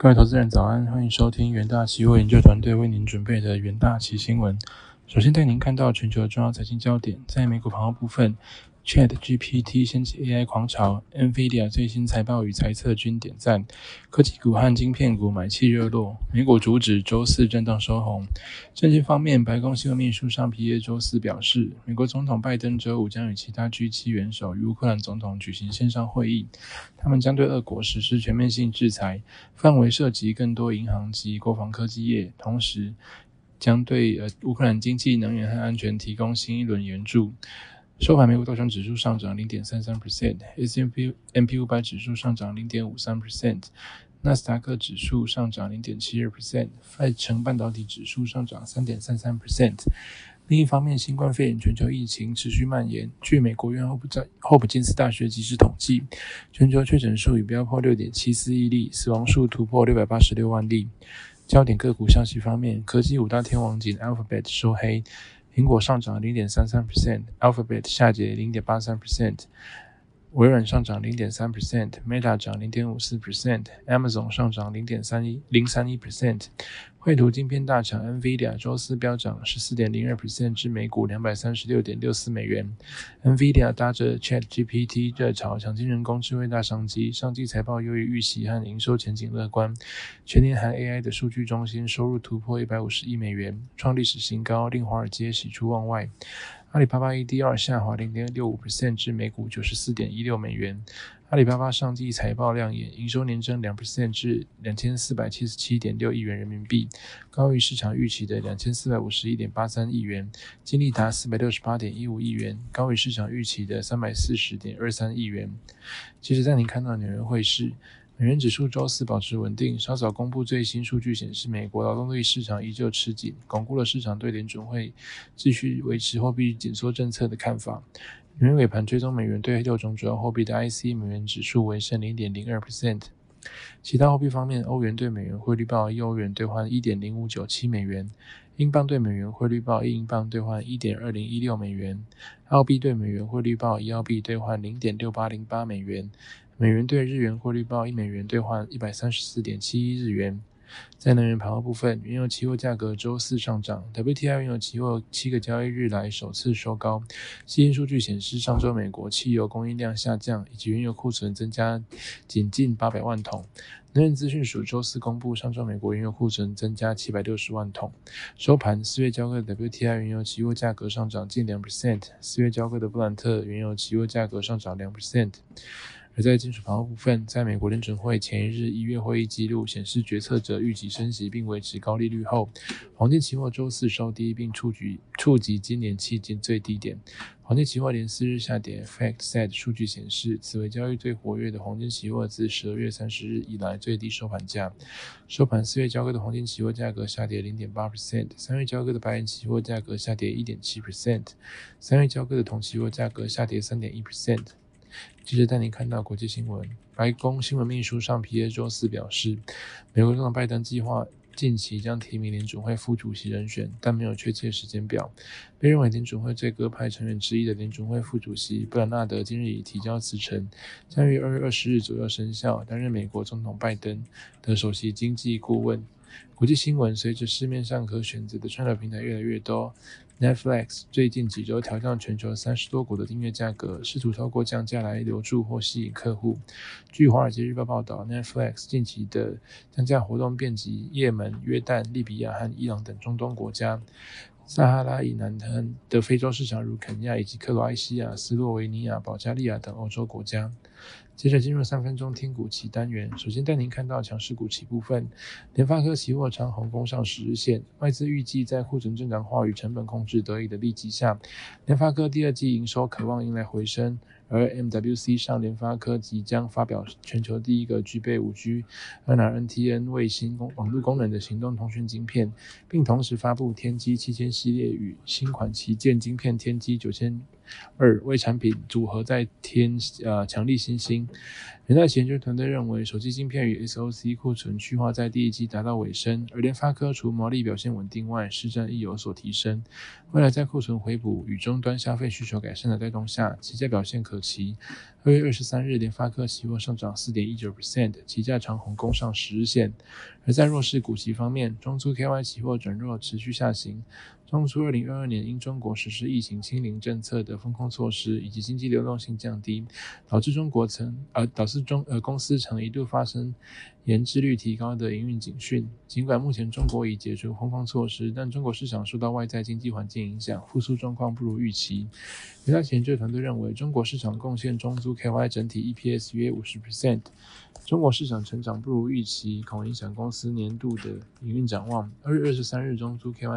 各位投资人早安，欢迎收听元大期货研究团队为您准备的元大期新闻。首先带您看到全球的重要财经焦点，在美股盘后部分。Chat GPT 掀起 AI 狂潮，NVIDIA 最新财报与财测均点赞，科技股和晶片股买气热络。美股主指周四震荡收红。政治方面，白宫新闻秘书尚皮耶周四表示，美国总统拜登周五将与其他 G7 元首与乌克兰总统举行线上会议，他们将对俄国实施全面性制裁，范围涉及更多银行及国防科技业，同时将对呃乌克兰经济、能源和安全提供新一轮援助。收盘，美股道琼指数上涨零点三三 percent，S M P M P 五百指数上涨零点五三 percent，纳斯达克指数上涨零点七二 percent，费城半导体指数上涨三点三三 percent。另一方面，新冠肺炎全球疫情持续蔓延。据美国约翰霍普在霍普金斯大学及时统计，全球确诊数已飙破六点七四亿例，死亡数突破六百八十六万例。焦点个股消息方面，科技五大天王级 Alphabet 收黑。苹果上涨零点三三 percent，Alphabet 下跌零点八三 percent，微软上涨零点三 percent，Meta 涨零点五四 percent，Amazon 上涨零点三一零三一 percent。绘图晶片大厂 NVIDIA 周四飙涨十四点零二 percent 至每股两百三十六点六四美元。NVIDIA 搭着 ChatGPT 热潮抢进人工智慧大商机，上季财报优于预期和营收前景乐观。全年含 AI 的数据中心收入突破一百五十亿美元，创历史新高，令华尔街喜出望外。阿里巴巴 ADR 下滑零点六五 percent 至每股九十四点一六美元。阿里巴巴上季财报亮眼，营收年增两 percent 至两千四百七十七点六亿元人民币，高于市场预期的两千四百五十一点八三亿元；净利达四百六十八点一五亿元，高于市场预期的三百四十点二三亿元。其实，在您看到纽约汇市，美元指数周四保持稳定，稍早公布最新数据显示，美国劳动力市场依旧吃紧，巩固了市场对联准会继续维持货币紧缩政策的看法。美元尾盘追踪美元对六种主要货币的 IC 美元指数为升零点零二 percent。其他货币方面，欧元对美元汇率报一欧元兑换一点零五九七美元，英镑对美元汇率报一英镑兑换一点二零一六美元，澳币对美元汇率报一澳币兑换零点六八零八美元，美元对日元汇率报一美元兑换一百三十四点七一日元。在能源盘后部分，原油期货价格周四上涨，WTI 原油期货七个交易日来首次收高。新兴数据显示，上周美国汽油供应量下降，以及原油库存增加仅近八百万桶。能源资讯署周四公布，上周美国原油库存增加七百六十万桶。收盘，四月交割的 WTI 原油期货价格上涨近两 percent，四月交割的布兰特原油期货价格上涨两 percent。而在金属盘后部分，在美国联准会前一日一月会议记录显示，决策者预计升息并维持高利率后，黄金期货周四收低，并触及触及今年迄今最低点。黄金期货连四日下跌。FactSet 数据显示，此为交易最活跃的黄金期货自十二月三十日以来最低收盘价。收盘，四月交割的黄金期货价格下跌零点八 percent，三月交割的白银期货价格下跌一点七 percent，三月交割的铜期货价格下跌三点一 percent。接着带您看到国际新闻。白宫新闻秘书尚皮耶周四表示，美国总统拜登计划近期将提名联准会副主席人选，但没有确切时间表。被认为联准会最鸽派成员之一的联准会副主席布兰纳德今日已提交辞呈，将于二月二十日左右生效，担任美国总统拜登的首席经济顾问。国际新闻：随着市面上可选择的串流平台越来越多。Netflix 最近几周调降全球三十多国的订阅价格，试图透过降价来留住或吸引客户。据《华尔街日报》报道，Netflix 近期的降价活动遍及也门、约旦、利比亚和伊朗等中东国家。撒哈拉以南的非洲市场，如肯尼亚以及克罗埃西亚、斯洛维尼亚、保加利亚等欧洲国家。接着进入三分钟听股期单元，首先带您看到强势股期部分。联发科期货长红攻上十日线，外资预计在库存正常化与成本控制得以的利基下，联发科第二季营收渴望迎来回升。而 MWC 上，联发科即将发表全球第一个具备 5G、NR-NTN 卫星网络功能的行动通讯晶片，并同时发布天玑七千系列与新款旗舰晶片天玑九千。二为产品组合再添呃强力新星，元大研究团队认为，手机芯片与 SOC 库存去化在第一季达到尾声，而联发科除毛利表现稳定外，市占亦有所提升。未来在库存回补与终端消费需求改善的带动下，其价表现可期。二月二十三日，联发科期货上涨四点一九 percent，期价长红攻上十日线。而在弱势股息方面，中租 KY 期货转弱，持续下行。中租二零二二年因中国实施疫情清零政策的风控措施以及经济流动性降低，导致中国曾呃导致中呃公司曾一度发生延滞率提高的营运警讯。尽管目前中国已解除风控措施，但中国市场受到外在经济环境影响，复苏状况不如预期。元大研究团队认为，中国市场贡献中租 KY 整体 EPS 约五十 percent。中国市场成长不如预期，恐影响公司年度的营运展望。二月二十三日，中租 KY